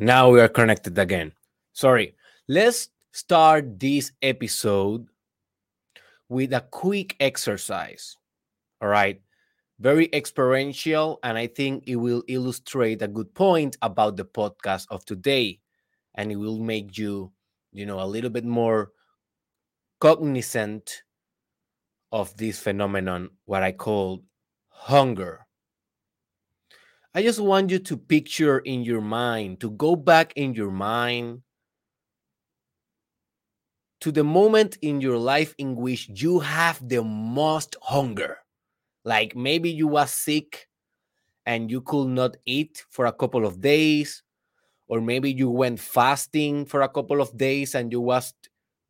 Now we are connected again. Sorry. Let's start this episode with a quick exercise. All right. Very experiential, and I think it will illustrate a good point about the podcast of today. And it will make you, you know, a little bit more cognizant of this phenomenon, what I call hunger. I just want you to picture in your mind, to go back in your mind to the moment in your life in which you have the most hunger. Like maybe you was sick and you could not eat for a couple of days, or maybe you went fasting for a couple of days and you was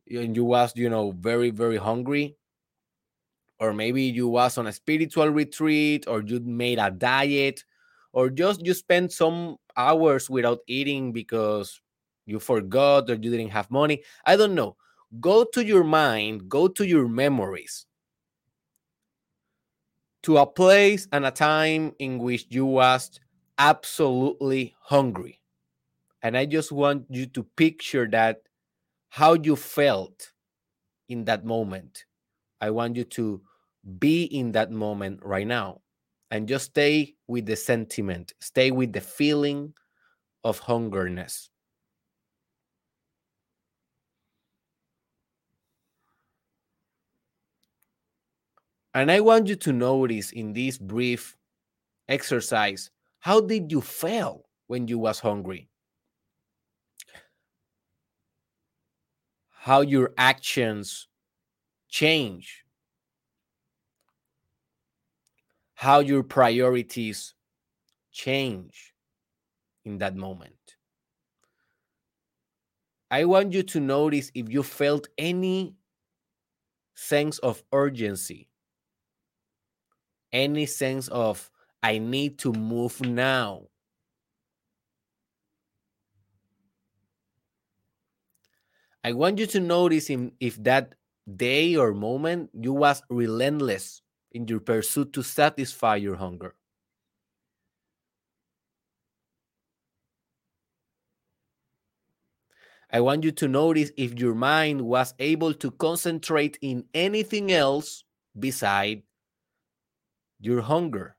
and you was you know very very hungry or maybe you was on a spiritual retreat or you made a diet or just you spend some hours without eating because you forgot or you didn't have money i don't know. Go to your mind go to your memories to a place and a time in which you was absolutely hungry. And i just want you to picture that how you felt in that moment. I want you to be in that moment right now and just stay with the sentiment, stay with the feeling of hungerness. And I want you to notice in this brief exercise how did you feel when you was hungry? How your actions change how your priorities change in that moment. I want you to notice if you felt any sense of urgency, any sense of, I need to move now. I want you to notice if, if that day or moment you was relentless in your pursuit to satisfy your hunger. I want you to notice if your mind was able to concentrate in anything else beside your hunger.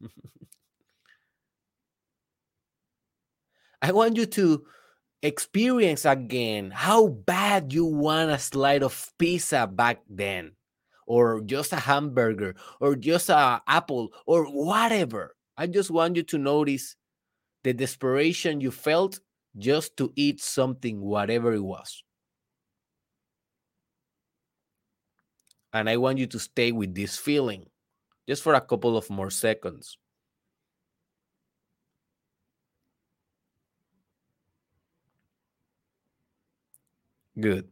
I want you to experience again how bad you want a slice of pizza back then or just a hamburger or just a apple or whatever. I just want you to notice the desperation you felt just to eat something, whatever it was. And I want you to stay with this feeling just for a couple of more seconds. Good.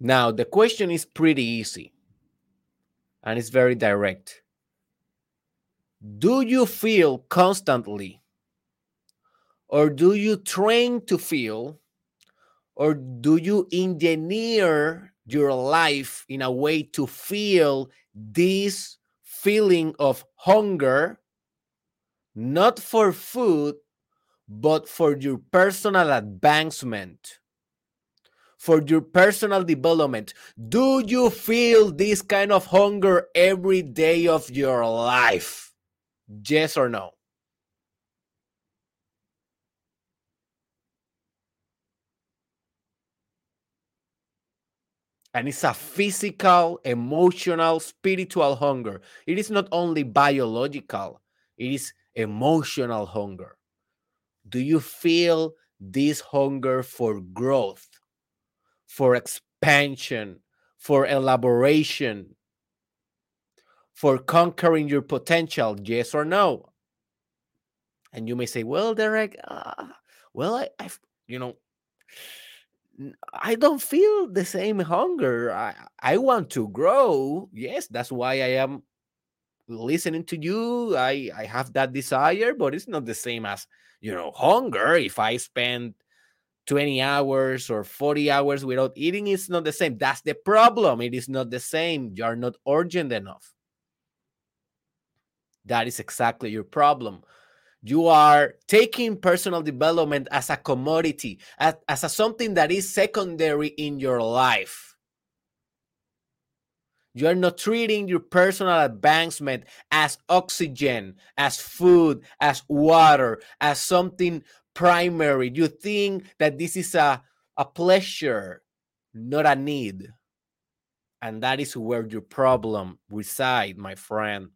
Now, the question is pretty easy and it's very direct. Do you feel constantly, or do you train to feel, or do you engineer your life in a way to feel this feeling of hunger, not for food, but for your personal advancement? For your personal development. Do you feel this kind of hunger every day of your life? Yes or no? And it's a physical, emotional, spiritual hunger. It is not only biological, it is emotional hunger. Do you feel this hunger for growth? For expansion, for elaboration, for conquering your potential? Yes or no? And you may say, well, Derek, uh, well, I, I've, you know, I don't feel the same hunger. I, I want to grow. Yes, that's why I am listening to you. I, I have that desire, but it's not the same as, you know, hunger. If I spend 20 hours or 40 hours without eating is not the same. That's the problem. It is not the same. You are not urgent enough. That is exactly your problem. You are taking personal development as a commodity, as, as a something that is secondary in your life. You are not treating your personal advancement as oxygen, as food, as water, as something primary. You think that this is a, a pleasure, not a need. And that is where your problem reside, my friend.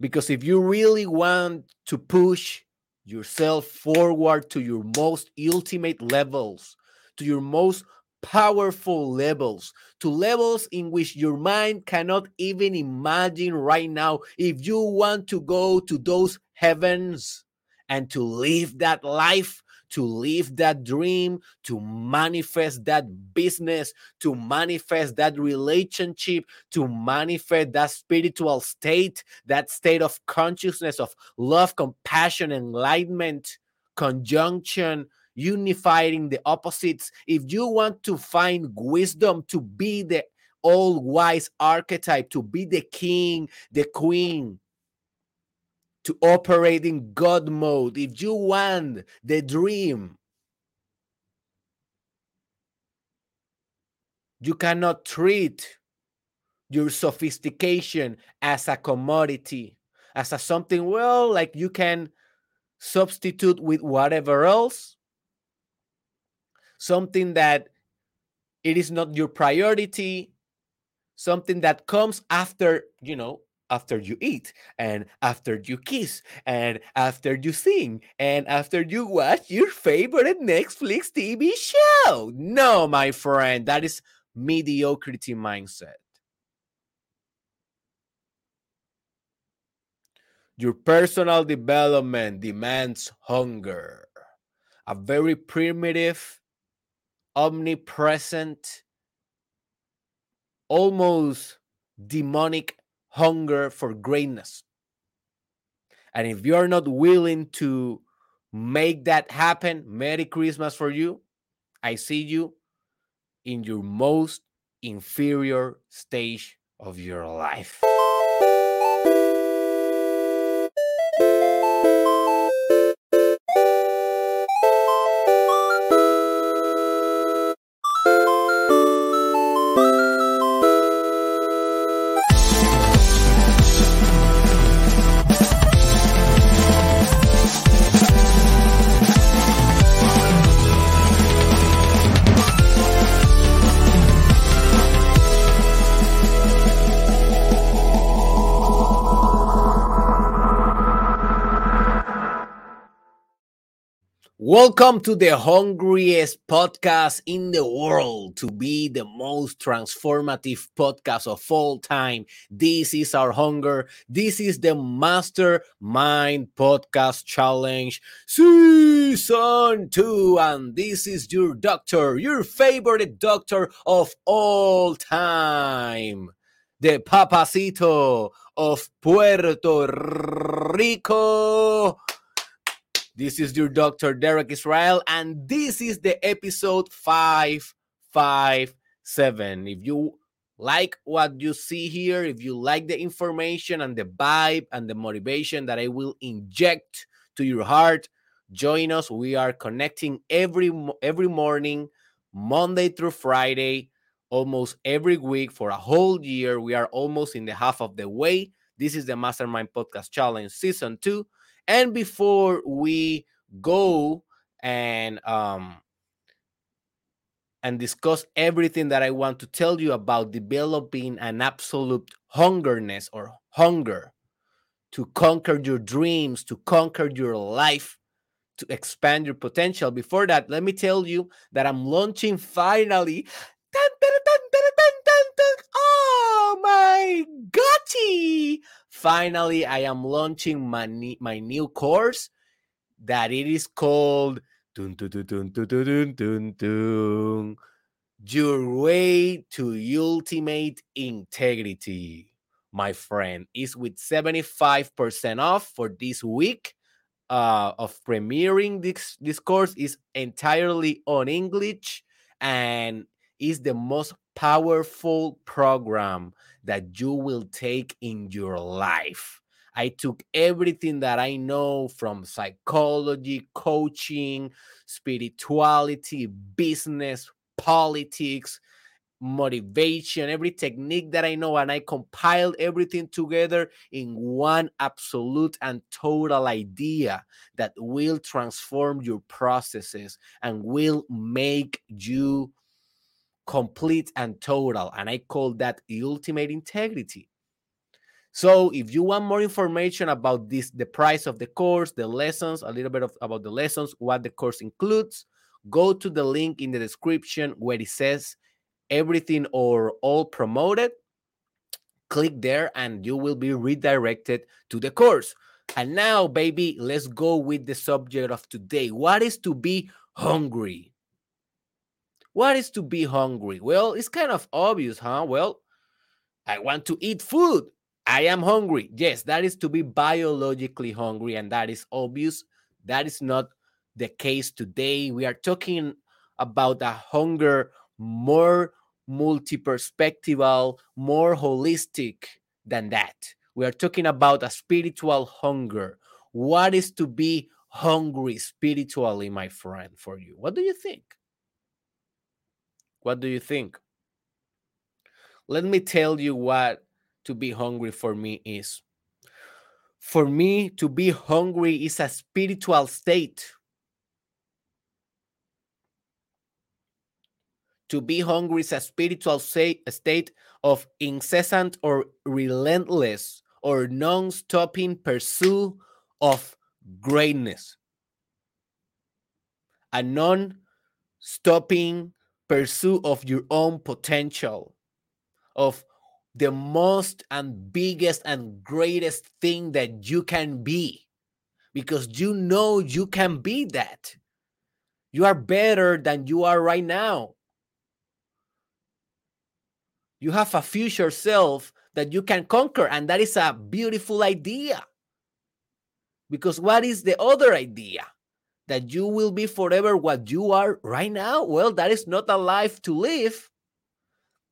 Because if you really want to push yourself forward to your most ultimate levels, to your most powerful levels, to levels in which your mind cannot even imagine right now, if you want to go to those heavens and to live that life to live that dream, to manifest that business, to manifest that relationship, to manifest that spiritual state, that state of consciousness of love, compassion, enlightenment, conjunction, unifying the opposites. If you want to find wisdom to be the all wise archetype, to be the king, the queen, to operate in God mode, if you want the dream, you cannot treat your sophistication as a commodity, as a something, well, like you can substitute with whatever else, something that it is not your priority, something that comes after, you know, after you eat and after you kiss and after you sing and after you watch your favorite Netflix TV show. No, my friend, that is mediocrity mindset. Your personal development demands hunger, a very primitive, omnipresent, almost demonic hunger for greatness. And if you're not willing to make that happen, Merry Christmas for you. I see you in your most inferior stage of your life. Welcome to the hungriest podcast in the world to be the most transformative podcast of all time. This is our hunger. This is the Mastermind Podcast Challenge Season 2. And this is your doctor, your favorite doctor of all time, the Papacito of Puerto Rico. This is your Dr. Derek Israel, and this is the episode 557. If you like what you see here, if you like the information and the vibe and the motivation that I will inject to your heart, join us. We are connecting every every morning, Monday through Friday, almost every week for a whole year. We are almost in the half of the way. This is the Mastermind Podcast Challenge Season 2 and before we go and um and discuss everything that I want to tell you about developing an absolute hungerness or hunger to conquer your dreams, to conquer your life, to expand your potential. Before that, let me tell you that I'm launching finally. Oh my goody! Finally, I am launching my, my new course that it is called dun, dun, dun, dun, dun, dun, dun, dun, Your Way to Ultimate Integrity, my friend, is with 75% off for this week uh, of premiering this, this course is entirely on English and is the most powerful program that you will take in your life. I took everything that I know from psychology, coaching, spirituality, business, politics, motivation, every technique that I know, and I compiled everything together in one absolute and total idea that will transform your processes and will make you complete and total. And I call that ultimate integrity. So if you want more information about this, the price of the course, the lessons, a little bit of about the lessons, what the course includes, go to the link in the description where it says everything or all promoted. Click there and you will be redirected to the course. And now, baby, let's go with the subject of today. What is to be hungry? What is to be hungry? Well, it's kind of obvious, huh? Well, I want to eat food. I am hungry. Yes, that is to be biologically hungry, and that is obvious. That is not the case today. We are talking about a hunger more multi-perspectival, more holistic than that. We are talking about a spiritual hunger. What is to be hungry spiritually, my friend, for you? What do you think? What do you think? Let me tell you what to be hungry for me is. For me, to be hungry is a spiritual state. To be hungry is a spiritual state of incessant or relentless or non stopping pursuit of greatness. A non stopping pursuit of your own potential, of the most and biggest and greatest thing that you can be because you know you can be that. You are better than you are right now. You have a future self that you can conquer, and that is a beautiful idea. Because what is the other idea? That you will be forever what you are right now? Well, that is not a life to live.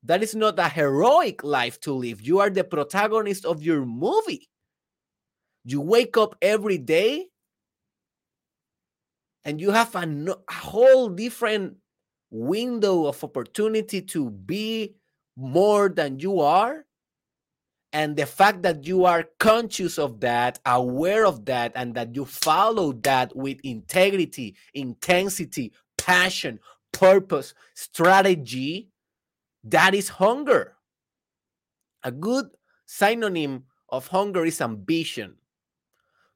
That is not a heroic life to live. You are the protagonist of your movie. You wake up every day and you have a, a whole different window of opportunity to be more than you are. And the fact that you are conscious of that, aware of that, and that you follow that with integrity, intensity, passion, purpose, strategy, that is hunger. A good synonym of hunger is ambition.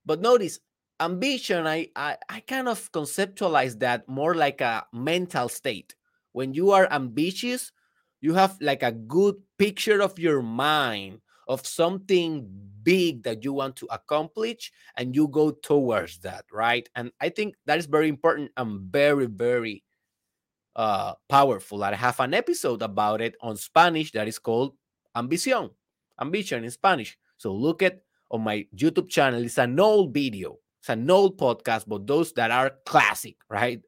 But notice, ambition, I, I, I kind of conceptualize that more like a mental state. When you are ambitious, you have like a good picture of your mind of something big that you want to accomplish and you go towards that right and i think that is very important and very very uh, powerful. I have an episode about it on Spanish that is called Ambición, ambition in Spanish. So look at on my YouTube channel. It's an old video. It's an old podcast, but those that are classic, right?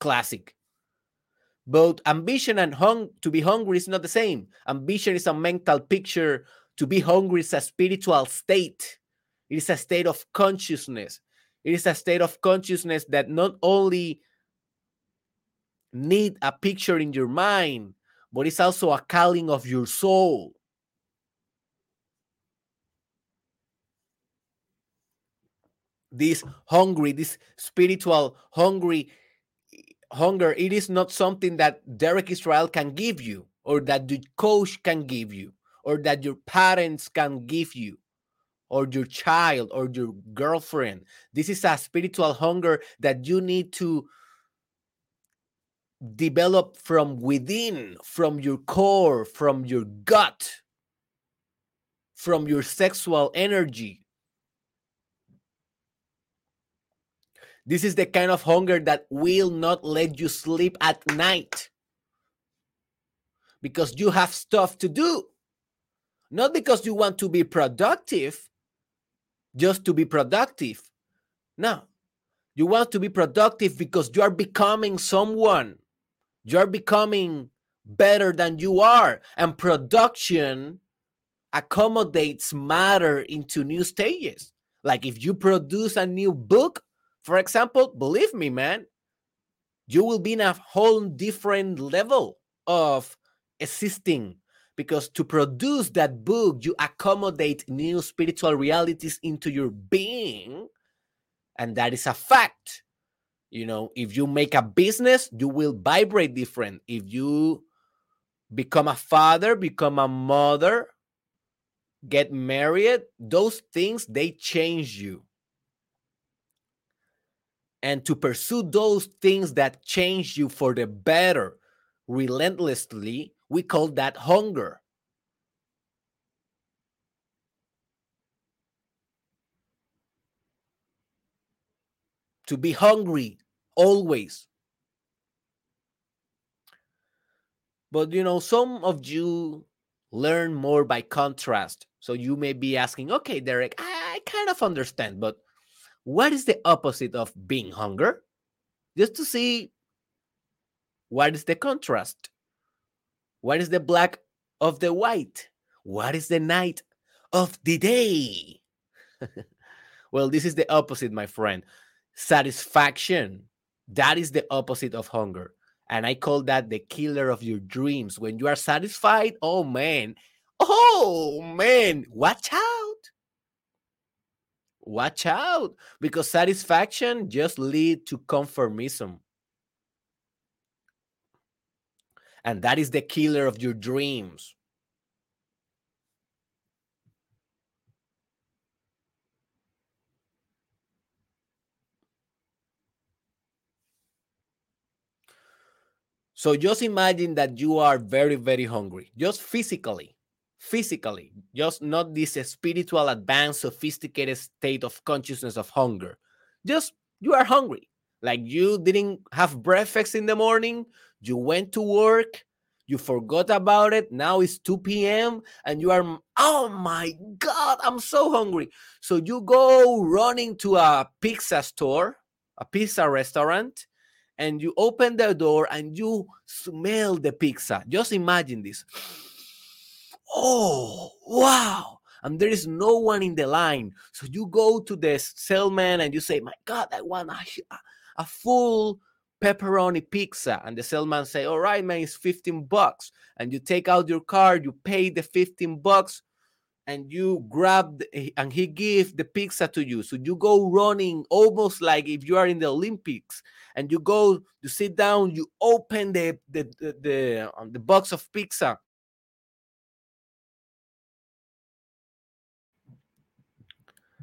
Classic. But ambition and hung to be hungry is not the same. Ambition is a mental picture. To be hungry is a spiritual state. It is a state of consciousness. It is a state of consciousness that not only need a picture in your mind, but it's also a calling of your soul. This hungry, this spiritual hungry hunger, it is not something that Derek Israel can give you, or that the coach can give you, or that your parents can give you, or your child, or your girlfriend. This is a spiritual hunger that you need to develop from within, from your core, from your gut, from your sexual energy. This is the kind of hunger that will not let you sleep at night because you have stuff to do. Not because you want to be productive, just to be productive. No, you want to be productive because you are becoming someone you're becoming better than you are. And production accommodates matter into new stages. Like if you produce a new book, for example, believe me, man, you will be in a whole different level of existing because to produce that book, you accommodate new spiritual realities into your being. And that is a fact. You know, if you make a business, you will vibrate different. If you become a father, become a mother, get married, those things they change you. And to pursue those things that change you for the better relentlessly, we call that hunger. To be hungry always. But you know, some of you learn more by contrast. So you may be asking, okay, Derek, I, kind of understand, but what is the opposite of being hunger? Just to see what is the contrast. What is the black of the white? What is the night of the day? well, this is the opposite, my friend. Satisfaction. That is the opposite of hunger. And I call that the killer of your dreams. When you are satisfied, oh man, oh man, watch out. Watch out because satisfaction just lead to conformism. And that is the killer of your dreams. So just imagine that you are very, very hungry, just physically, physically, just not this spiritual, advanced, sophisticated state of consciousness of hunger. Just you are hungry. Like you didn't have breakfast in the morning, you went to work, you forgot about it. Now it's 2 p.m. and you are, oh my God, I'm so hungry. So you go running to a pizza store, a pizza restaurant, and you open the door and you smell the pizza. Just imagine this. Oh, wow. And there is no one in the line. So you go to the salesman and you say, My God, I want a, a full pepperoni pizza. And the salesman say, All right, man, it's 15 bucks. And you take out your card, you pay the 15 bucks and you grab the, and he give the pizza to you so you go running almost like if you are in the olympics and you go you sit down you open the the the, the, um, the box of pizza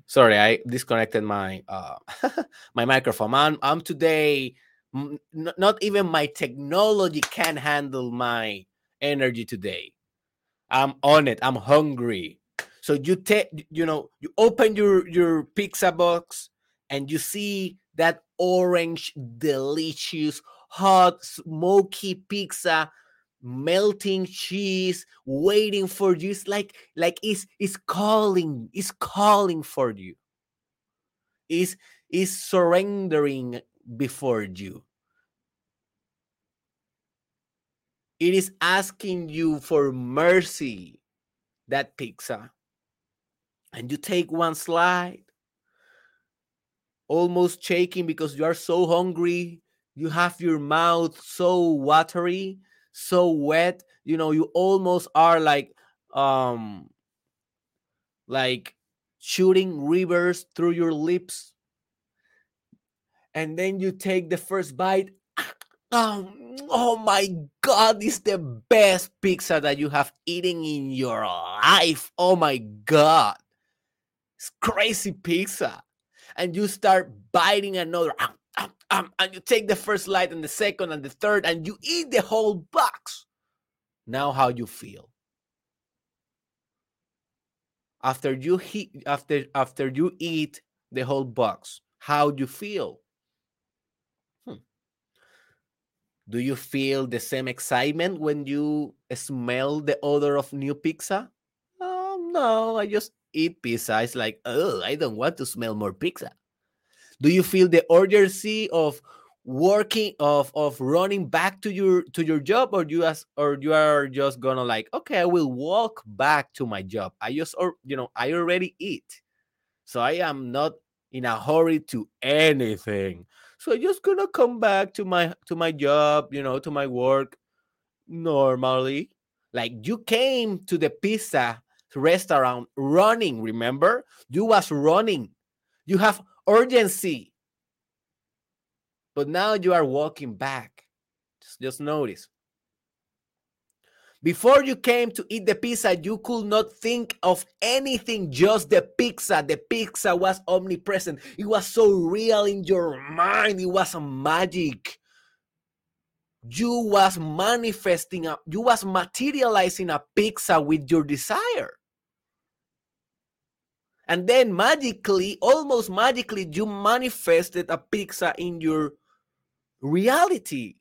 sorry i disconnected my uh my microphone. I'm, I'm today not even my technology can handle my energy today. I'm on it. I'm hungry. So you take, you know, you open your your pizza box and you see that orange, delicious, hot, smoky pizza, melting cheese, waiting for you. It's like like it's it's calling, it's calling for you. Is is surrendering before you. It is asking you for mercy, that pizza and you take one slide, almost shaking because you are so hungry. You have your mouth so watery, so wet. You know, you almost are like, um, like shooting rivers through your lips. And then you take the first bite. Oh, oh my God, this is the best pizza that you have eaten in your life. Oh my God. It's crazy pizza. And you start biting another, um, um, and you take the first light and the second and the third, and you eat the whole box. Now, how you feel? After you he, after after you eat the whole box, how do you feel? Hmm. Do you feel the same excitement when you smell the odor of new pizza? Oh no, I just eat pizza, it's like, oh, I don't want to smell more pizza. Do you feel the urgency of working of of running back to your to your job or you as or you are just gonna like okay i will walk back to my job. I just or you know i already eat. So i am not in a hurry to anything. So i'm just gonna come back to my to my job you know to my work normally. Like you came to the pizza restaurant running remember? You was running. You have urgency but now you are walking back. Just, just notice. Before you came to eat the pizza, you could not think of anything, just the pizza. The pizza was omnipresent. It was so real in your mind. It was magic. You was manifesting, a, you was materializing a pizza with your desire. And then magically, almost magically, you manifested a pizza in your reality.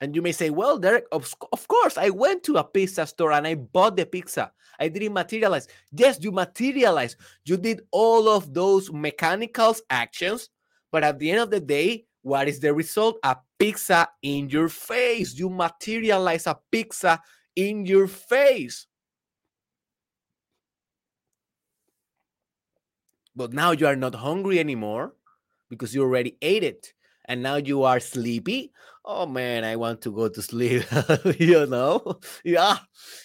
And you may say, well, Derek, of, of course, I went to a pizza store and I bought the pizza. I didn't materialize. Yes, you materialized You did all of those mechanical actions, but at the end of the day, what is the result? A pizza in your face. You materialize a pizza in your face. But now you are not hungry anymore because you already ate it and now you are sleepy? Oh man i want to go to sleep you know? Yeah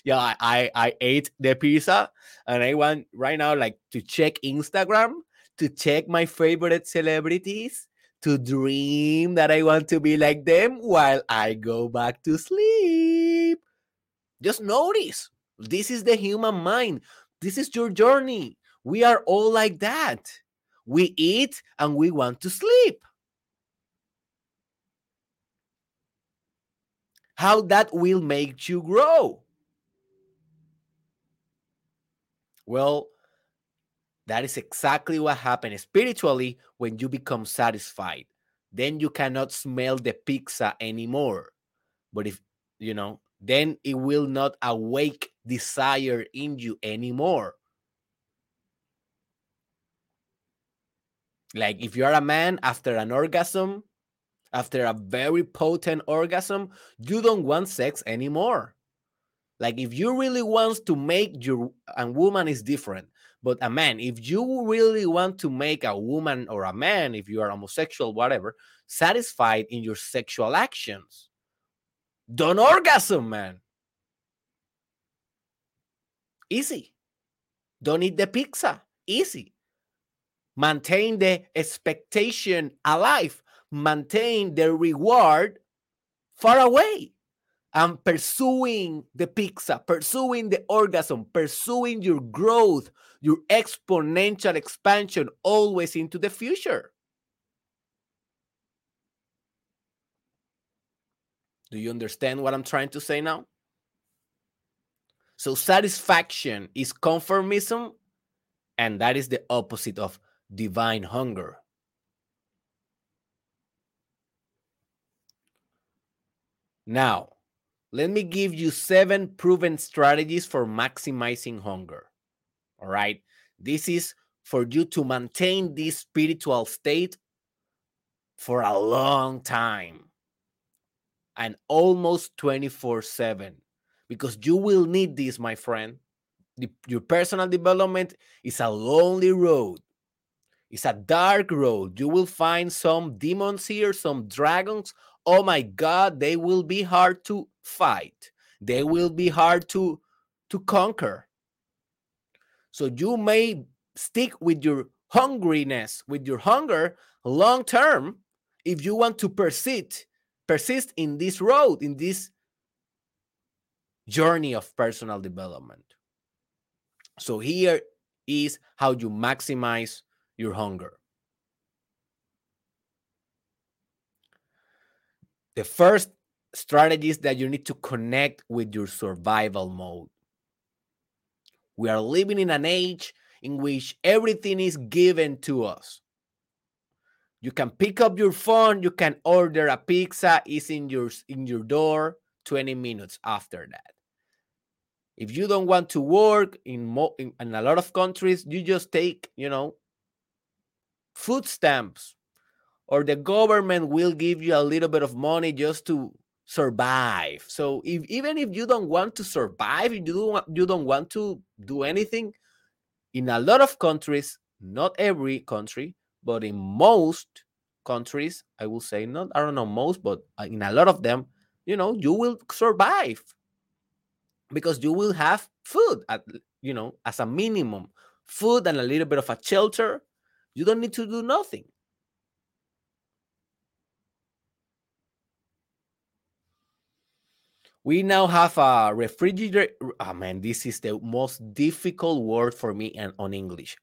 yeah i i ate the pizza and i want right now like to check instagram to check my favorite celebrities to dream that i want to be like them while i go back to sleep. Just notice this is the human mind. This is your journey we are all like that we eat and we want to sleep how that will make you grow. Well, that is exactly what happens spiritually when you become satisfied. Then you cannot smell the pizza anymore. But if you know, then it will not awake desire in you anymore. Like if you are a man after an orgasm, after a very potent orgasm, you don't want sex anymore. Like if you really want to make your a woman is different, but a man, if you really want to make a woman or a man, if you are homosexual, whatever, satisfied in your sexual actions, don't orgasm, man. Easy. Don't eat the pizza. Easy. Maintain the expectation alive maintain the reward far away and pursuing the pizza, pursuing the orgasm, pursuing your growth, your exponential expansion always into the future. Do you understand what I'm trying to say now? So, satisfaction is conformism, and that is the opposite of divine hunger. Now, let me give you seven proven strategies for maximizing hunger. All right. This is for you to maintain this spiritual state for a long time and almost 24 7 because you will need this, my friend. The, your personal development is a lonely road. It's a dark road. You will find some demons here, some dragons, oh my god they will be hard to fight. They will be hard to to conquer. So you may stick with your hungriness with your hunger long term if you want to persist persist in this road in this journey of personal development. So here is how you maximize your hunger the first strategy is that you need to connect with your survival mode. We are living in an age in which everything is given to us. You can pick up your phone, you can order a pizza, it's in your in your door 20 minutes after that. If you don't want to work in, mo- in, in a lot of countries, you just take, you know, food stamps or the government will give you a little bit of money just to survive. So if even if you don't want to survive, you don't you don't want to do anything, in a lot of countries, not every country, but in most countries, I will say not I don't know most, but uh, in a lot of them, you know, you will survive because you will have food at you know as a minimum, food and a little bit of a shelter. You don't need to do nothing. we now have a refrigerator. Oh man, this is the most difficult word for me and on English.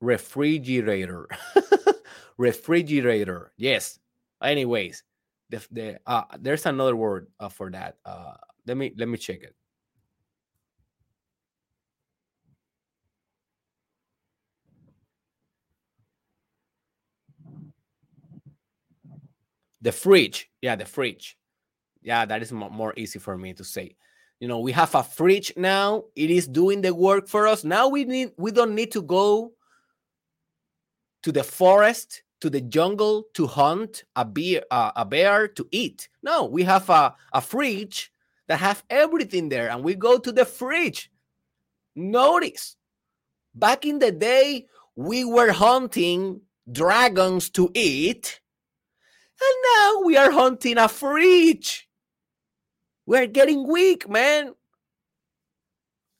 Refrigerator. refrigerator. Yes. Anyways, the, the uh, there's another word uh, for that. Uh, let me let me check it. The fridge. Yeah the fridge. Yeah that is more easy for me to say. You know we have a fridge now. It is doing the work for us. Now we need we don't need to go to the forest to the jungle to hunt a bear uh, a bear to eat. No we have a, a fridge that have everything there and we go to the fridge. Notice back in the day we were hunting dragons to eat and now we are hunting a fridge. We are getting weak, man.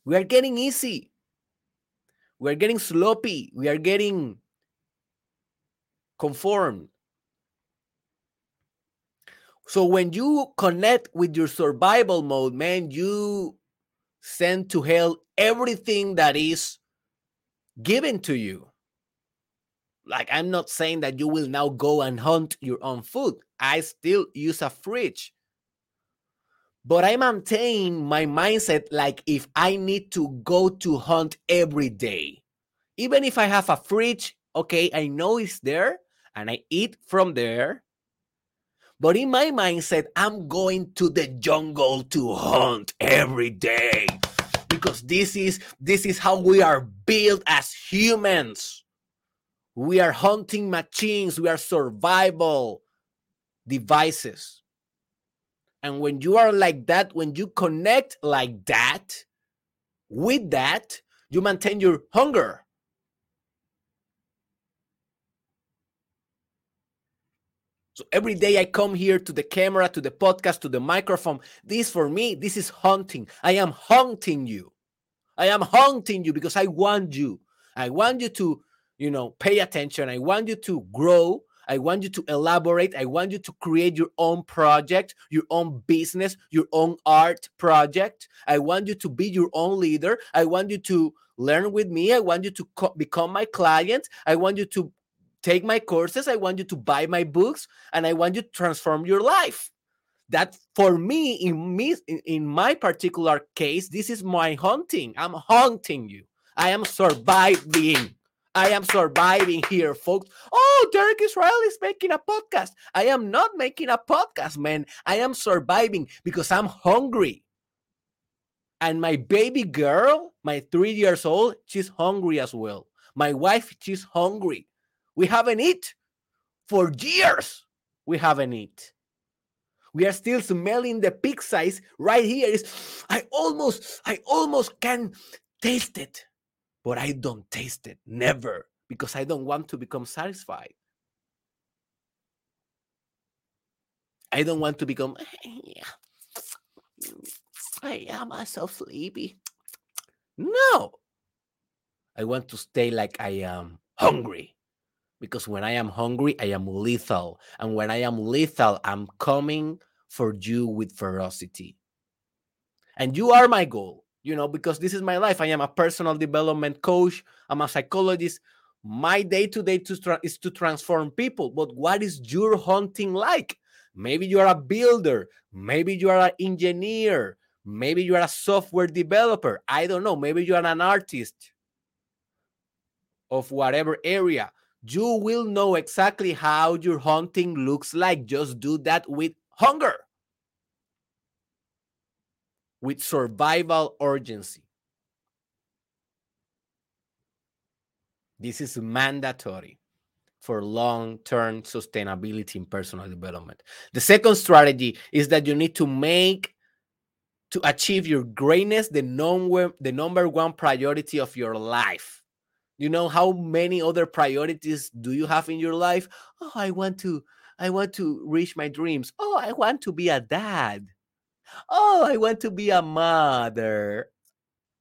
We are getting easy. We are getting sloppy. We are getting conformed. So when you connect with your survival mode, man, you send to hell everything that is given to you. Like, I'm not saying that you will now go and hunt your own food. I still use a fridge. But I maintain my mindset like if I need to go to hunt every day, even if I have a fridge, okay, I know it's there and I eat from there. But in my mindset, I'm going to the jungle to hunt every day because this is this is how we are built as humans. We are hunting machines, we are survival devices. And when you are like that, when you connect like that, with that, you maintain your hunger. So every day I come here to the camera, to the podcast, to the microphone. This for me, this is hunting. I am hunting you. I am hunting you because I want you. I want you to you know, pay attention. I want you to grow. I want you to elaborate. I want you to create your own project, your own business, your own art project. I want you to be your own leader. I want you to learn with me. I want you to co- become my client. I want you to take my courses. I want you to buy my books and I want you to transform your life. That for me, in me, in my particular case, this is my hunting. I'm hunting you. I am surviving. I am surviving here, folks. Oh, Derek Israel is making a podcast. I am not making a podcast, man. I am surviving because I'm hungry. And my baby girl, my three years old, she's hungry as well. My wife, she's hungry. We haven't eat for years. We haven't eat. We are still smelling the pig size right here. Is I almost, I almost can taste it but I don't taste it. Never. Because I don't want to become satisfied. I don't want to become, I am so sleepy. No. I want to stay like I am hungry. Because when I am hungry, I am lethal. And when I am lethal, I'm coming for you with ferocity. And you are my goal you know, because this is my life. I am a personal development coach, I'm a psychologist. My day to day is to transform people. But what is your hunting like? Maybe you are a builder, maybe you are an engineer, maybe you are a software developer. I don't know. Maybe you are an artist of whatever area. You will know exactly how your hunting looks like. Just do that with hunger with survival urgency. This is mandatory for long term sustainability in personal development. The second strategy is that you need to make to achieve your greatness the number the number one priority of your life you know how many other priorities do you have in your life oh i want to i want to reach my dreams oh i want to be a dad oh i want to be a mother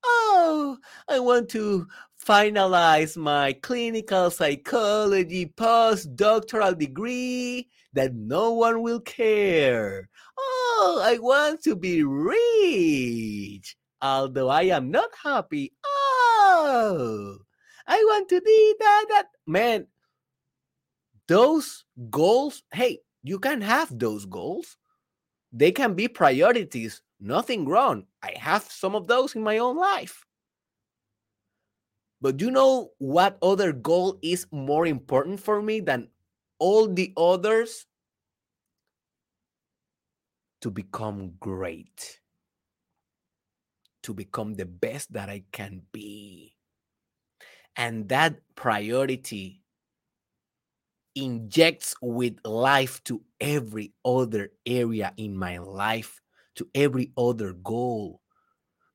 oh i want to finalize my clinical psychology postdoctoral degree that no one will care oh i want to be rich although i am not happy oh I want to be that, that. Man, those goals, hey, you can have those goals. They can be priorities. Nothing wrong. I have some of those in my own life. But do you know what other goal is more important for me than all the others? To become great, to become the best that I can be. And that priority injects with life to every other area in my life, to every other goal.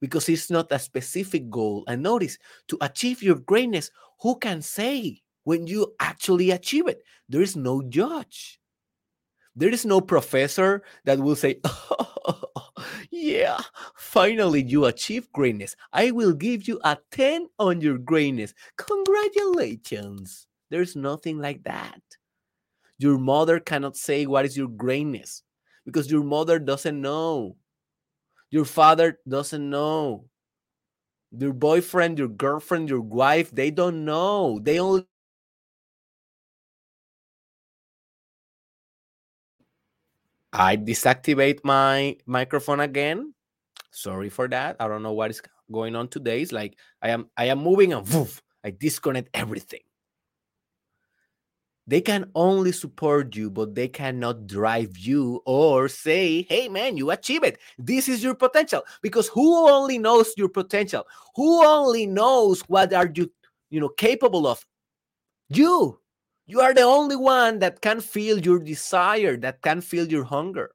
Because it's not a specific goal. And notice to achieve your greatness, who can say when you actually achieve it? There is no judge. There is no professor that will say, oh, yeah, finally you achieved greatness. I will give you a 10 on your greatness. Congratulations. There's nothing like that. Your mother cannot say what is your greatness because your mother doesn't know. Your father doesn't know. Your boyfriend, your girlfriend, your wife, they don't know. They only I deactivate my microphone again. Sorry for that. I don't know what is going on today. It's like I am I am moving and woof, I disconnect everything. They can only support you, but they cannot drive you or say, hey man, you achieve it. This is your potential. Because who only knows your potential? Who only knows what are you, you know, capable of? You. You are the only one that can feel your desire, that can feel your hunger.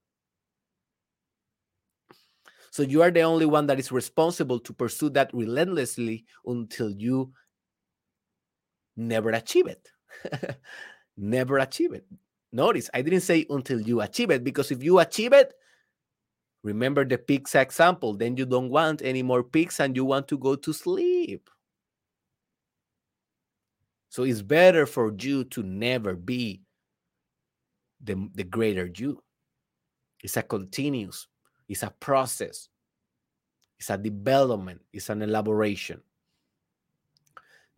So you are the only one that is responsible to pursue that relentlessly until you never achieve it. never achieve it. Notice I didn't say until you achieve it because if you achieve it, remember the pizza example, then you don't want any more pizza and you want to go to sleep. So it's better for you to never be the, the greater you. It's a continuous, it's a process, it's a development, it's an elaboration.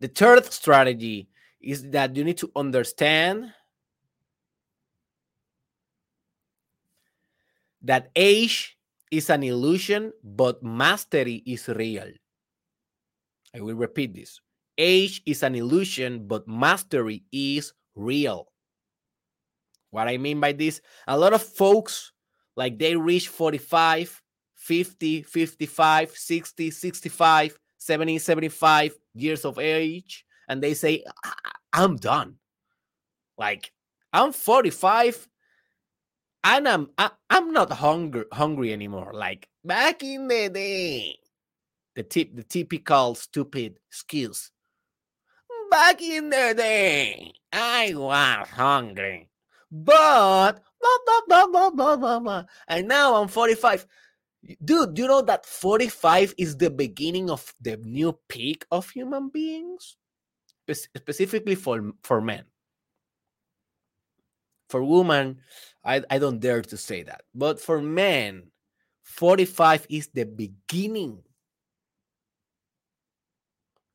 The third strategy is that you need to understand that age is an illusion, but mastery is real. I will repeat this age is an illusion, but mastery is real. What I mean by this, a lot of folks, like they reach 45, 50, 55, 60, 65, 70, 75 years of age, and they say, ah, I'm done. Like, I'm 45 and I'm I, am i am not hungry hungry anymore. Like back in the day, the tip the typical stupid skills back in the day, I was hungry, but blah, blah, blah, and now I'm 45. Dude, you know that 45 is the beginning of the new peak of human beings? Spe- specifically for, for men. For women, I, I don't dare to say that. But for men, 45 is the beginning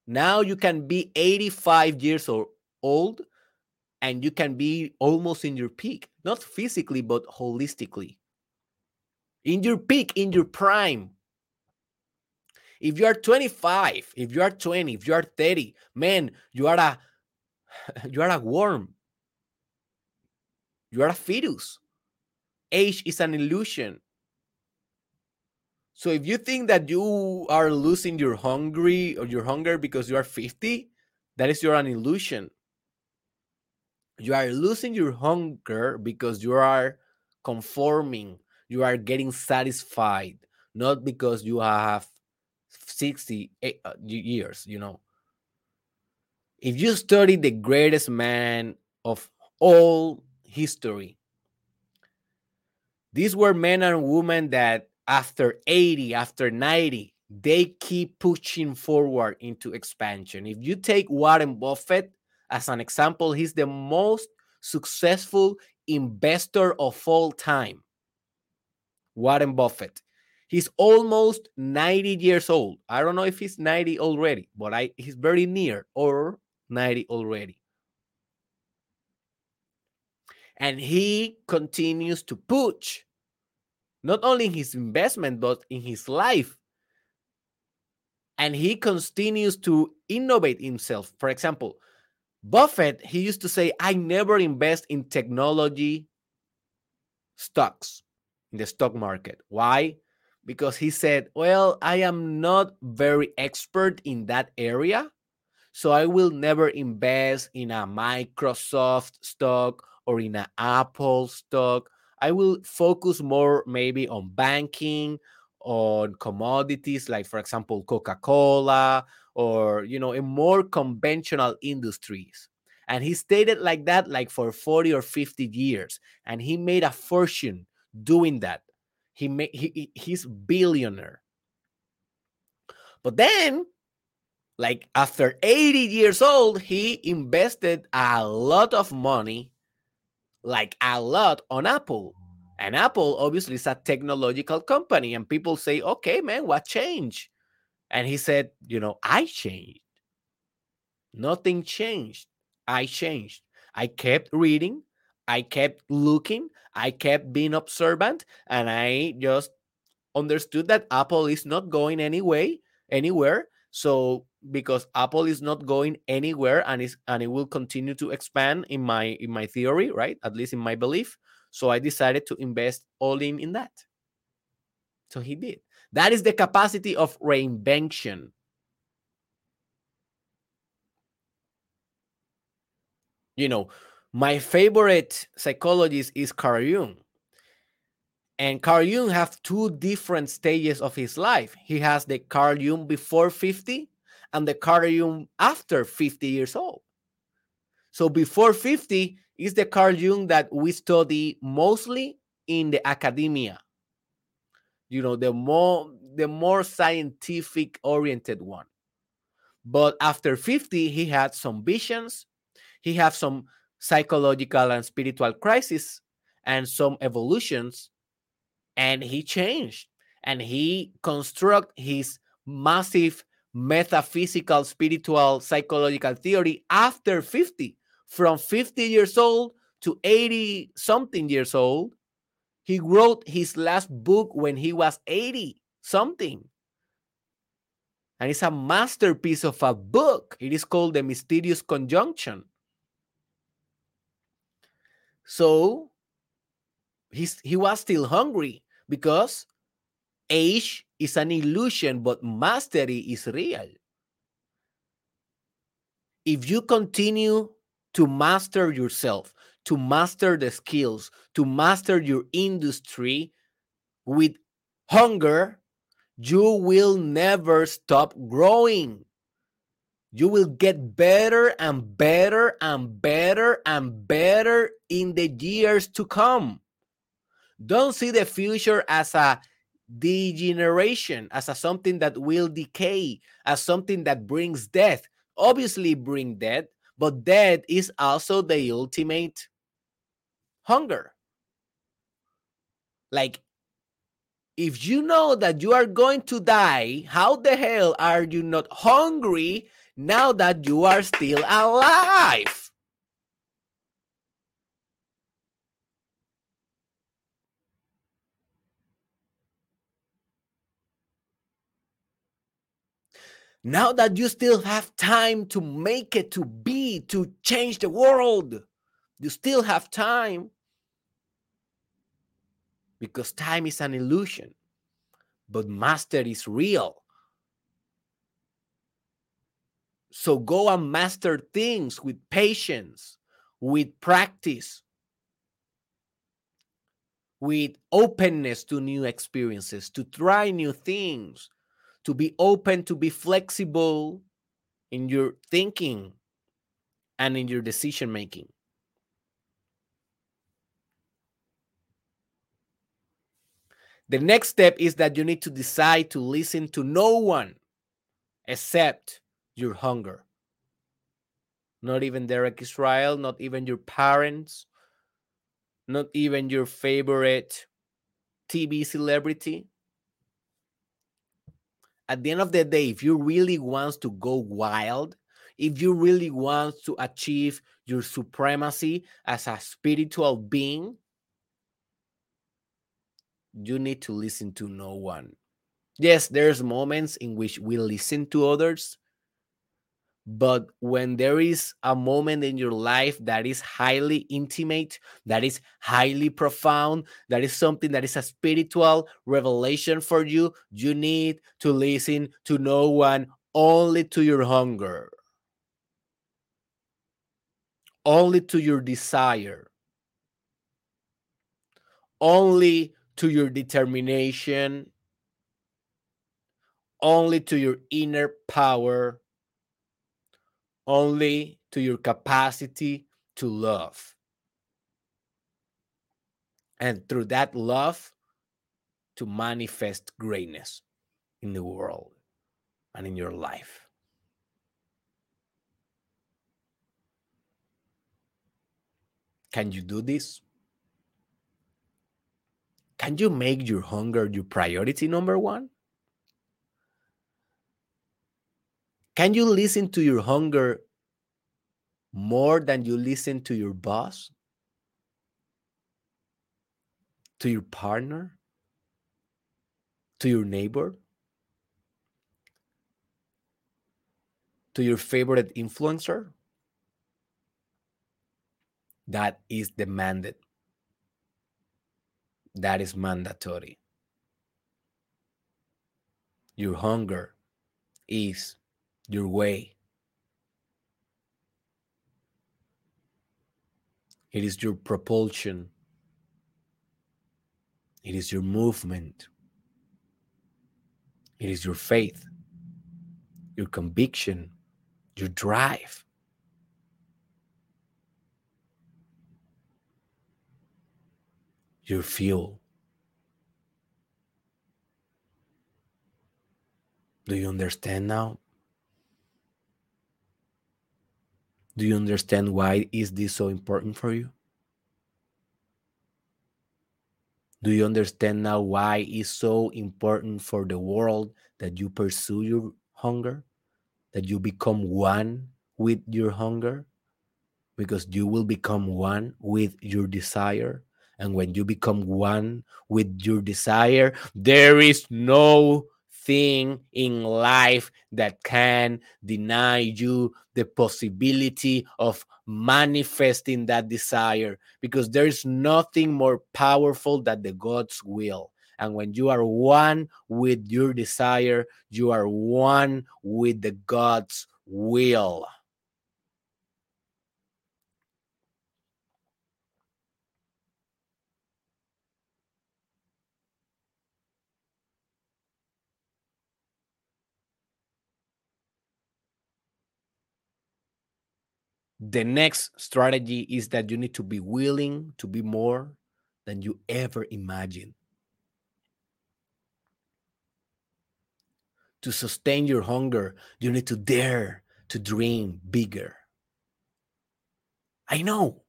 now you can be 85 years old and you can be almost in your peak, not physically, but holistically. In your peak, in your prime. If you are 25, if you are 20, if you are 30, man, you are a you are a worm. You are a fetus. Age is an illusion. So if you think that you are losing your hungry or your hunger because you are 50, that is your an illusion you are losing your hunger because you are conforming you are getting satisfied not because you have 60 uh, years you know? If you study the greatest man of all history these were men and women that after 80 after 90 they keep pushing forward into expansion. If you take warren buffett as an example he's the most successful investor of all time. Warren buffett he's almost 90 years old. I don't know if he's 90 already but i he's very near or 90 already. And he continues to push not only in his investment but in his life. And he continues to innovate himself. For example buffett he used to say i never invest in technology stocks in the stock market. Why because he said well i am not very expert in that area so i will never invest in a microsoft stock or in an Apple stock. I will focus more maybe on banking, on commodities like for example Coca-Cola or you know in more conventional industries. And he stated like that like for 40 or 50 years and he made a fortune doing that. He made he, he's billionaire. But then like after 80 years old he invested a lot of money like a lot on Apple. And Apple obviously is a technological company. And people say, okay, man, what changed? And he said, you know, I changed. Nothing changed. I changed. I kept reading. I kept looking. I kept being observant. And I just understood that Apple is not going anyway, anywhere. So because Apple is not going anywhere and is and it will continue to expand in my in my theory, right? At least in my belief. So I decided to invest all in in that. So he did. That is the capacity of reinvention. You know, my favorite psychologist is Carl Jung. And Carl Jung has two different stages of his life. He has the Carl Jung before 50 and the Carl Jung after 50 years old. So before 50 is the Carl Jung that we study mostly in the academia. You know, the more the more scientific oriented one. But after 50, he had some visions, he had some psychological and spiritual crisis and some evolutions and he changed and he construct his massive metaphysical spiritual psychological theory after 50 from 50 years old to 80 something years old. He wrote his last book when he was 80 something. And it's a masterpiece of a book. It is called the mysterious conjunction so he's he was still hungry because age is an illusion, but mastery is real. If you continue to master yourself, to master the skills, to master your industry with hunger, you will never stop growing. You will get better and better and better and better in the years to come. Don't see the future as a degeneration, as a something that will decay, as something that brings death. Obviously, bring death, but death is also the ultimate hunger. Like, if you know that you are going to die, how the hell are you not hungry now that you are still alive? Now that you still have time to make it, to be, to change the world, you still have time because time is an illusion, but master is real. So go and master things with patience, with practice, with openness to new experiences, to try new things, to be open, to be flexible in your thinking and in your decision making. The next step is that you need to decide to listen to no one except your hunger. Not even Derek Israel, not even your parents, not even your favorite TV celebrity. At the end of the day, if you really want to go wild, if you really want to achieve your supremacy as a spiritual being, you need to listen to no one. Yes, there's moments in which we listen to others, but when there is a moment in your life that is highly intimate, that is highly profound, that is something that is a spiritual revelation for you, you need to listen to no one, only to your hunger, only to your desire, only to your determination, only to your inner power, only to your capacity to love. And through that love, to manifest greatness in the world and in your life. Can you do this? Can you make your hunger your priority number one? Can you listen to your hunger more than you listen to your boss? To your partner? To your neighbor? To your favorite influencer? That is demanded that is mandatory. Your hunger is your way. It is your propulsion. It is your movement. It is your faith, your conviction, your drive. your fuel. Do you understand now? Do you understand why is this so important for you? Do you understand now why it's so important for the world that you pursue your hunger? That you become one with your hunger? Because you will become one with your desire. And when you become one with your desire, there is no thing in life that can deny you the possibility of manifesting that desire because there is nothing more powerful than the God's will. And when you are one with your desire, you are one with the God's will. The next strategy is that you need to be willing to be more than you ever imagined. To sustain your hunger, you need to dare to dream bigger. I know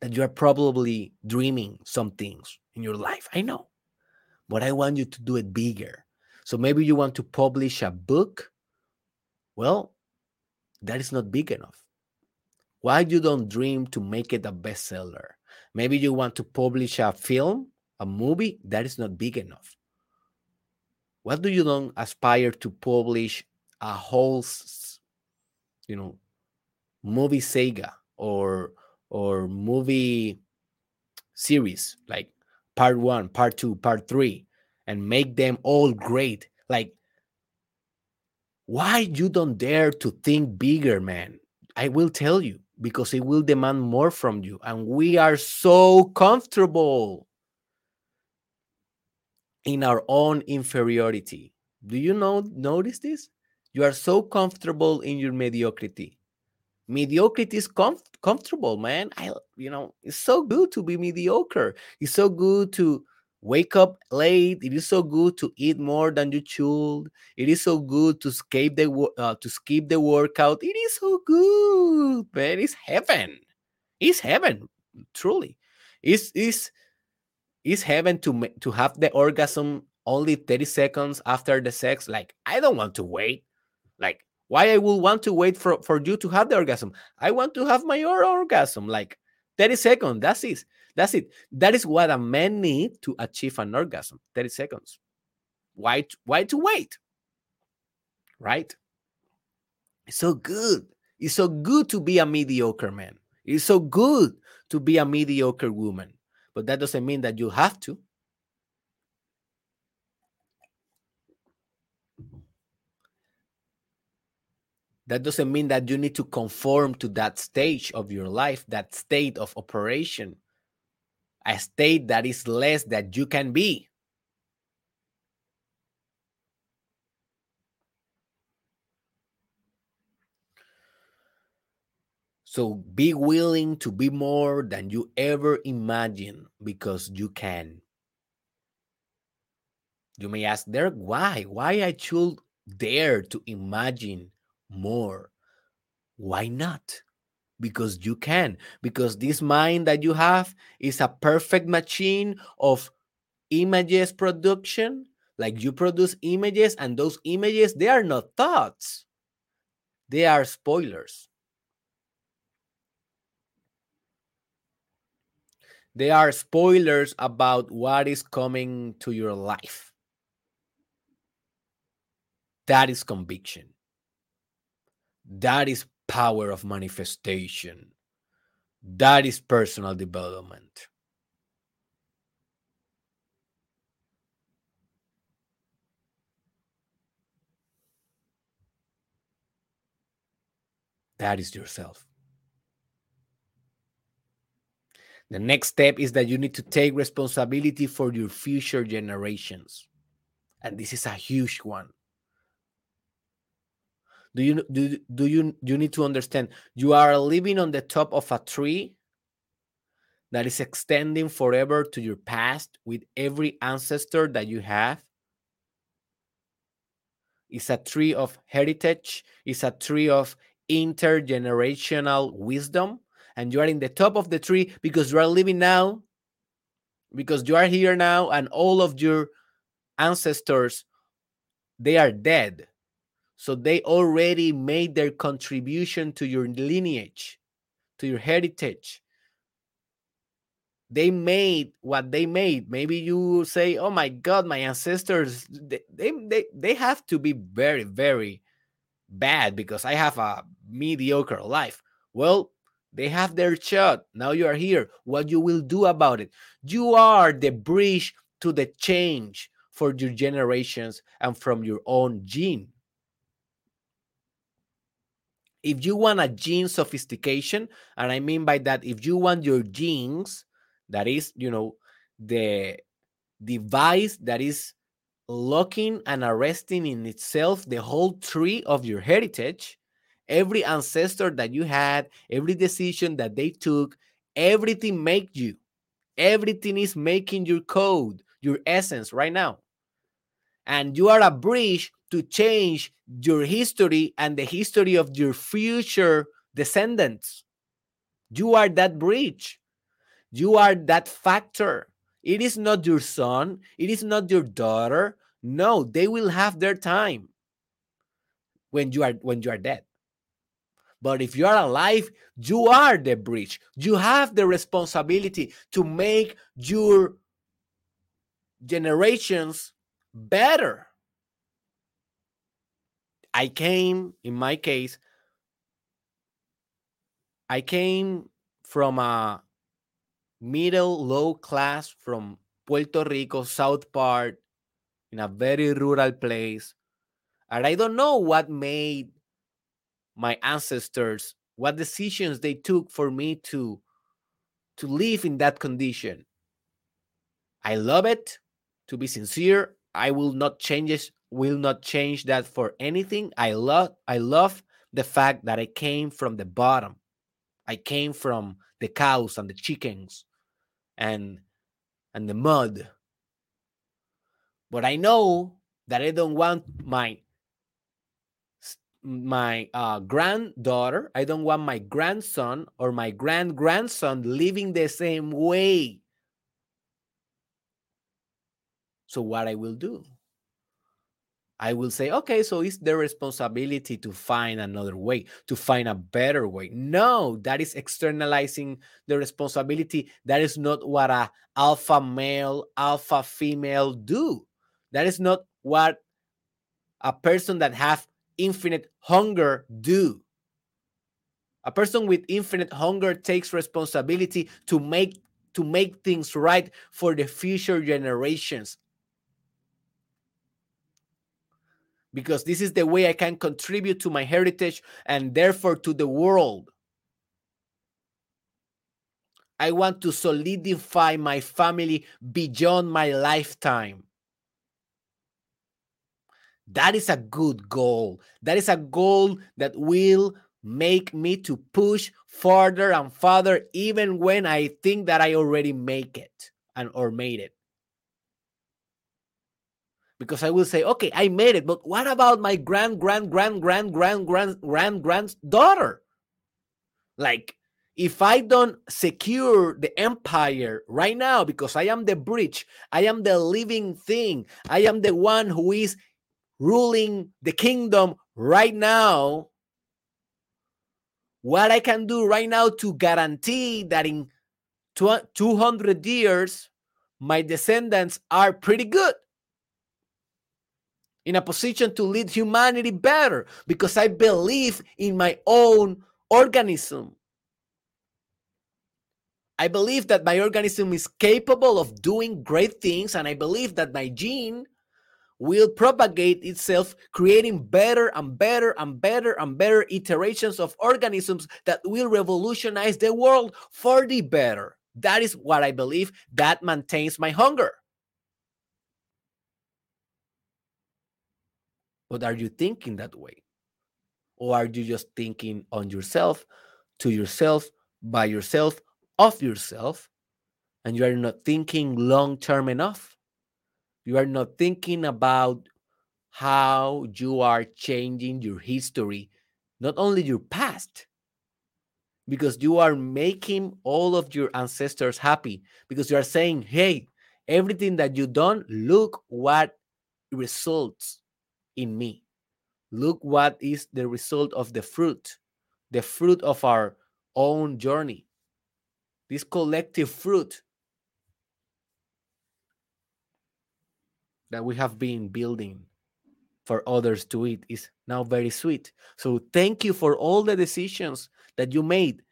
that you are probably dreaming some things in your life. I know. But I want you to do it bigger. So maybe you want to publish a book. Well, that is not big enough. Why you don't dream to make it a bestseller? Maybe you want to publish a film, a movie that is not big enough. What do you don't aspire to publish a whole, you know, movie saga or or movie series like part one, part two, part three, and make them all great? Like why you don't dare to think bigger man i will tell you because it will demand more from you. And we are so comfortable in our own inferiority. Do you know notice this? You are so comfortable in your mediocrity. Mediocrity is comf- comfortable man. I you know it's so good to be mediocre. It's so good to wake up late it is so good to eat more than you should it is so good to skip the uh, to skip the workout it is so good man it's heaven it's heaven truly it's is is heaven to to have the orgasm only 30 seconds after the sex like i don't want to wait like why i will want to wait for for you to have the orgasm? I want to have my own orgasm like 30 seconds that's it that's it. That is what a man need to achieve an orgasm. 30 seconds. Why, why to wait? Right? It's so good. It's so good to be a mediocre man. It's so good to be a mediocre woman. But that doesn't mean that you have to. That doesn't mean that you need to conform to that stage of your life, that state of operation a state that is less that you can be. So be willing to be more than you ever imagine because you can. You may ask, Derek, why? Why I should dare to imagine more? Why not? Because you can because this mind that you have is a perfect machine of images production. Like you produce images and those images they are not thoughts. They are spoilers. They are spoilers about what is coming to your life. That is conviction. That is power of manifestation. That is personal development. That is yourself. The next step is that you need to take responsibility for your future generations. And this is a huge one do you do, do you you need to understand you are living on the top of a tree that is extending forever to your past with every ancestor that you have. It's a tree of heritage it's a tree of intergenerational wisdom and you are in the top of the tree because you are living now because you are here now and all of your ancestors they are dead so they already made their contribution to your lineage, to your heritage. They made what they made. Maybe you say, "Oh my God, my ancestors they they they have to be very very bad because I have a mediocre life." Well, they have their shot. Now you are here. What you will do about it? You are the bridge to the change for your generations and from your own gene if you want a gene sophistication, and I mean by that, if you want your genes, that is, you know, the device that is locking and arresting in itself the whole tree of your heritage, every ancestor that you had, every decision that they took, everything make you. Everything is making your code, your essence right now. And you are a bridge to change your history and the history of your future descendants. You are that bridge. You are that factor. It is not your son, it is not your daughter. No, they will have their time when you are when you are dead. But if you are alive, you are the bridge. You have the responsibility to make your generations better. I came, in my case, I came from a middle low class from Puerto Rico, South Part, in a very rural place. And I don't know what made my ancestors, what decisions they took for me to to live in that condition. I love it. To be sincere, I will not change it, will not change that for anything. I love I love the fact that I came from the bottom. I came from the cows and the chickens and and the mud. But I know that I don't want my my uh, granddaughter, I don't want my grandson or my grand grandson living the same way. So, what I will do? I will say, okay, so it's their responsibility to find another way, to find a better way. No, that is externalizing the responsibility. That is not what a alpha male, alpha female do. That is not what a person that have infinite hunger do. A person with infinite hunger takes responsibility to make to make things right for the future generations. Because this is the way I can contribute to my heritage and therefore to the world. I want to solidify my family beyond my lifetime. That is a good goal. That is a goal that will make me to push farther and farther even when I think that I already make it and or made it. Because I will say, okay, I made it, but what about my grand, grand, grand, grand, grand, grand, grand, granddaughter? Like, if I don't secure the empire right now, because I am the bridge, I am the living thing, I am the one who is ruling the kingdom right now, what I can do right now to guarantee that in 200 years, my descendants are pretty good in a position to lead humanity better because I believe in my own organism. I believe that my organism is capable of doing great things, and I believe that my gene will propagate itself, creating better and better and better and better iterations of organisms that will revolutionize the world for the better. That is what I believe that maintains my hunger. But are you thinking that way? Or are you just thinking on yourself, to yourself, by yourself, of yourself, and you are not thinking long term enough? You are not thinking about how you are changing your history, not only your past, because you are making all of your ancestors happy, because you are saying, hey, everything that you done, look what results in me. Look what is the result of the fruit, the fruit of our own journey, this collective fruit that we have been building for others to eat is now very sweet. So thank you for all the decisions that you made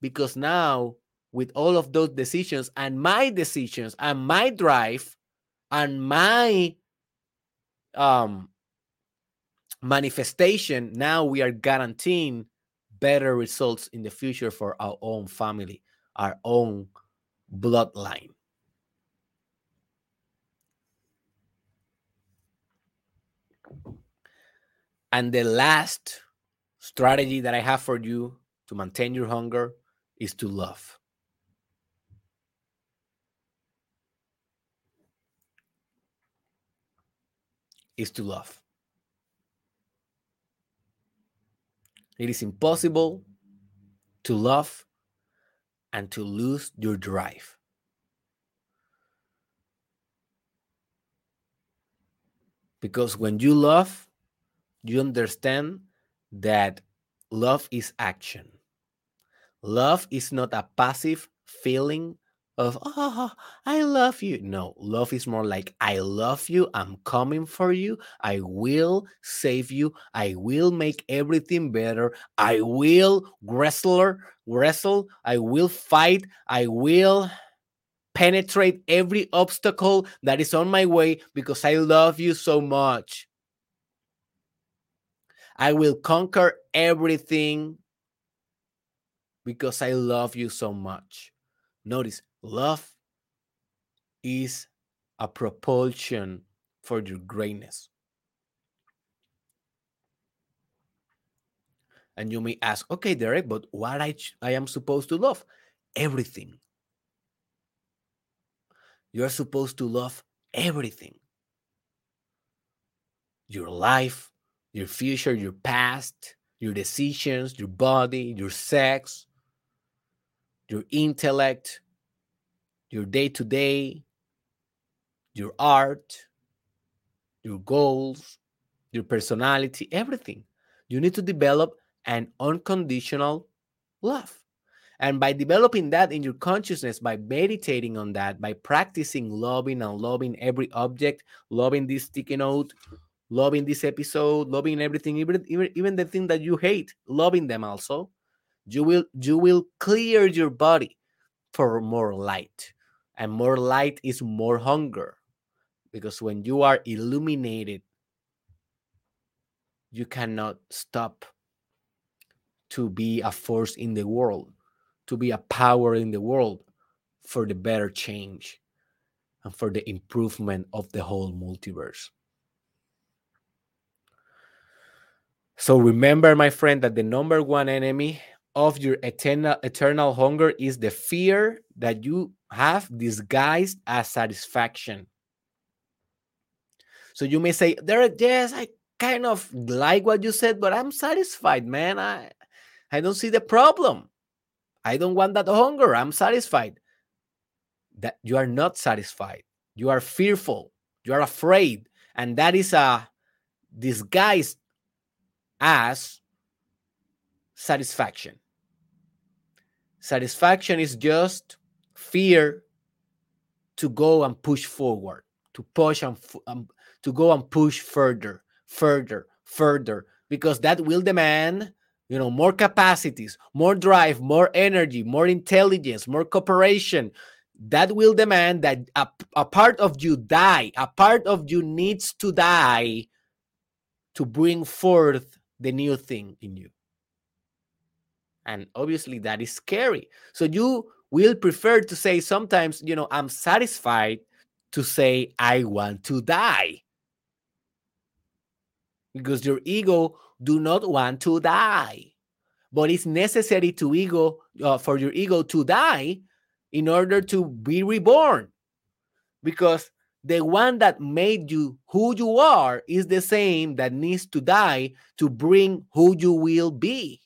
because now with all of those decisions and my decisions and my drive and my um manifestation now we are guaranteeing better results in the future for our own family our own bloodline And the last strategy that I have for you to maintain your hunger is to love. Is to love. It is impossible to love and to lose your drive. Because when you love, you understand that love is action. Love is not a passive feeling of, oh, I love you. No, love is more like, I love you. I'm coming for you. I will save you. I will make everything better. I will wrestler, wrestle. I will fight. I will penetrate every obstacle that is on my way because I love you so much. I will conquer everything because I love you so much. Notice, love is a propulsion for your greatness. And you may ask, okay, Derek, but what I, I am supposed to love? Everything. You are supposed to love everything your life, your future, your past, your decisions, your body, your sex, your intellect, your day to day, your art, your goals, your personality, everything. You need to develop an unconditional love. And by developing that in your consciousness, by meditating on that, by practicing loving and loving every object, loving this sticky note, loving this episode, loving everything, even, even, even the thing that you hate, loving them also, you will you will clear your body for more light. And more light is more hunger. Because when you are illuminated, you cannot stop to be a force in the world, to be a power in the world for the better change and for the improvement of the whole multiverse. So remember, my friend, that the number one enemy of your eternal, eternal hunger is the fear that you have disguised as satisfaction. So you may say, Derek, yes, I kind of like what you said, but I'm satisfied, man. I I don't see the problem. I don't want that hunger. I'm satisfied. That you are not satisfied. You are fearful. You are afraid. And that is a disguised as satisfaction. Satisfaction is just fear to go and push forward, to push and um, to go and push further, further, further, because that will demand you know more capacities more drive more energy more intelligence more cooperation that will demand that a, a part of you die a part of you needs to die to bring forth the new thing in you and obviously that is scary so you will prefer to say sometimes you know i'm satisfied to say i want to die because your ego do not want to die. But it's necessary to ego uh, for your ego to die in order to be reborn. Because the one that made you who you are is the same that needs to die to bring who you will be.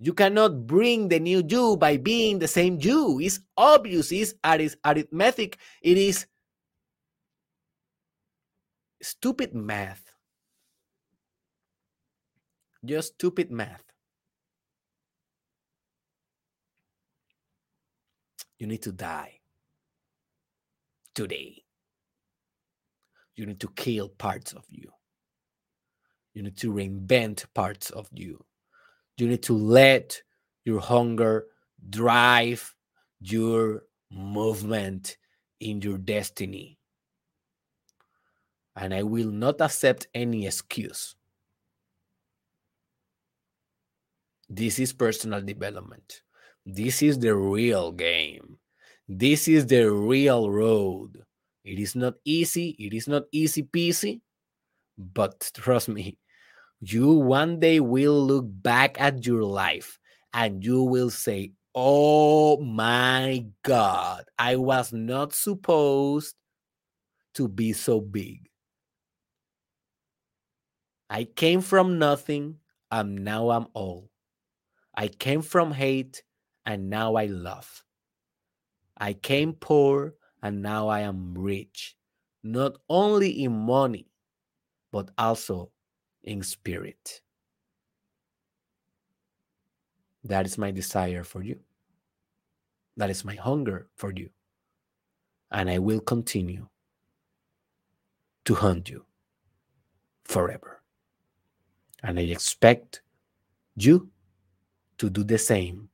You cannot bring the new you by being the same you. It's obvious, it's arithmetic, it is stupid math. Just stupid math. You need to die today. You need to kill parts of you. You need to reinvent parts of you. You need to let your hunger drive your movement in your destiny. And I will not accept any excuse. This is personal development. This is the real game. This is the real road. It is not easy. It is not easy peasy. But trust me, you one day will look back at your life and you will say, Oh my God, I was not supposed to be so big. I came from nothing and now I'm all. I came from hate and now I love. I came poor and now I am rich, not only in money, but also in spirit. That is my desire for you. That is my hunger for you. And I will continue to hunt you forever. And I expect you to do the same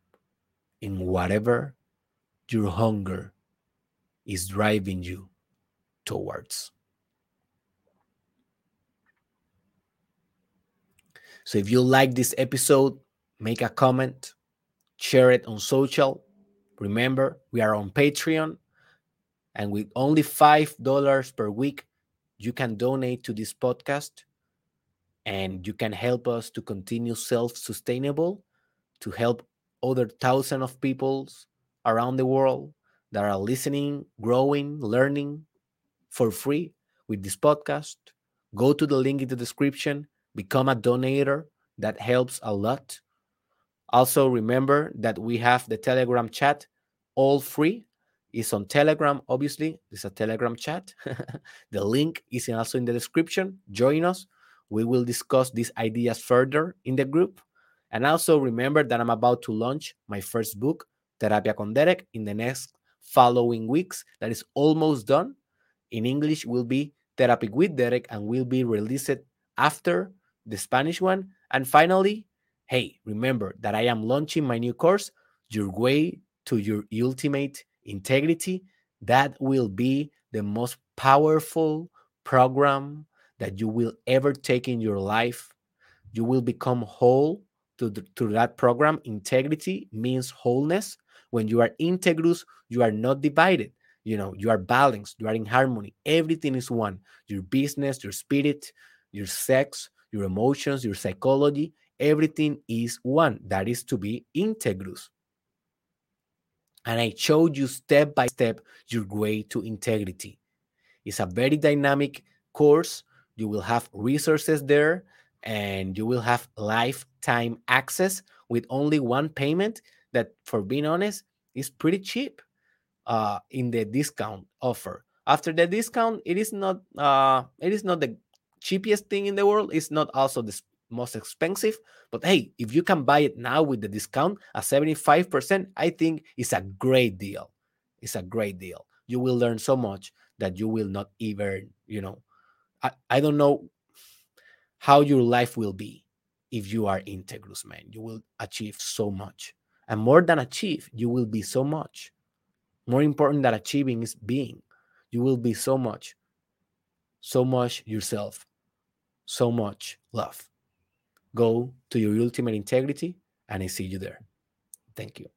in whatever your hunger is driving you towards. So if you like this episode, make a comment, share it on social. Remember, we are on Patreon, and with only $5 per week, you can donate to this podcast and you can help us to continue self sustainable, to help other thousands of peoples around the world that are listening, growing, learning for free with this podcast. Go to the link in the description, become a donator. That helps a lot. Also, remember that we have the Telegram chat all free. It's on Telegram, obviously. It's a Telegram chat. the link is also in the description. Join us. We will discuss these ideas further in the group. And also remember that I'm about to launch my first book, Terapia con Derek, in the next following weeks. That is almost done. In English, will be Therapy with Derek and will be released after the Spanish one. And finally, hey, remember that I am launching my new course, Your Way to Your Ultimate Integrity. That will be the most powerful program that you will ever take in your life. You will become whole to, the, that program. Integrity means wholeness. When you are integrous, you are not divided. You know, you are balanced, you are in harmony. Everything is one your business, your spirit, your sex, your emotions, your psychology. Everything is one. That is to be integrus. And I showed you step by step your way to integrity. It's a very dynamic course you will have resources there and you will have lifetime access with only one payment that for being honest is pretty cheap uh, in the discount offer after the discount it is not uh, it is not the cheapest thing in the world it's not also the most expensive but hey if you can buy it now with the discount at 75% i think it's a great deal it's a great deal you will learn so much that you will not even you know I, I don't know how your life will be if you are integrous, man. You will achieve so much. And more than achieve, you will be so much. More important than achieving is being. You will be so much, so much yourself, so much love. Go to your ultimate integrity, and I see you there. Thank you.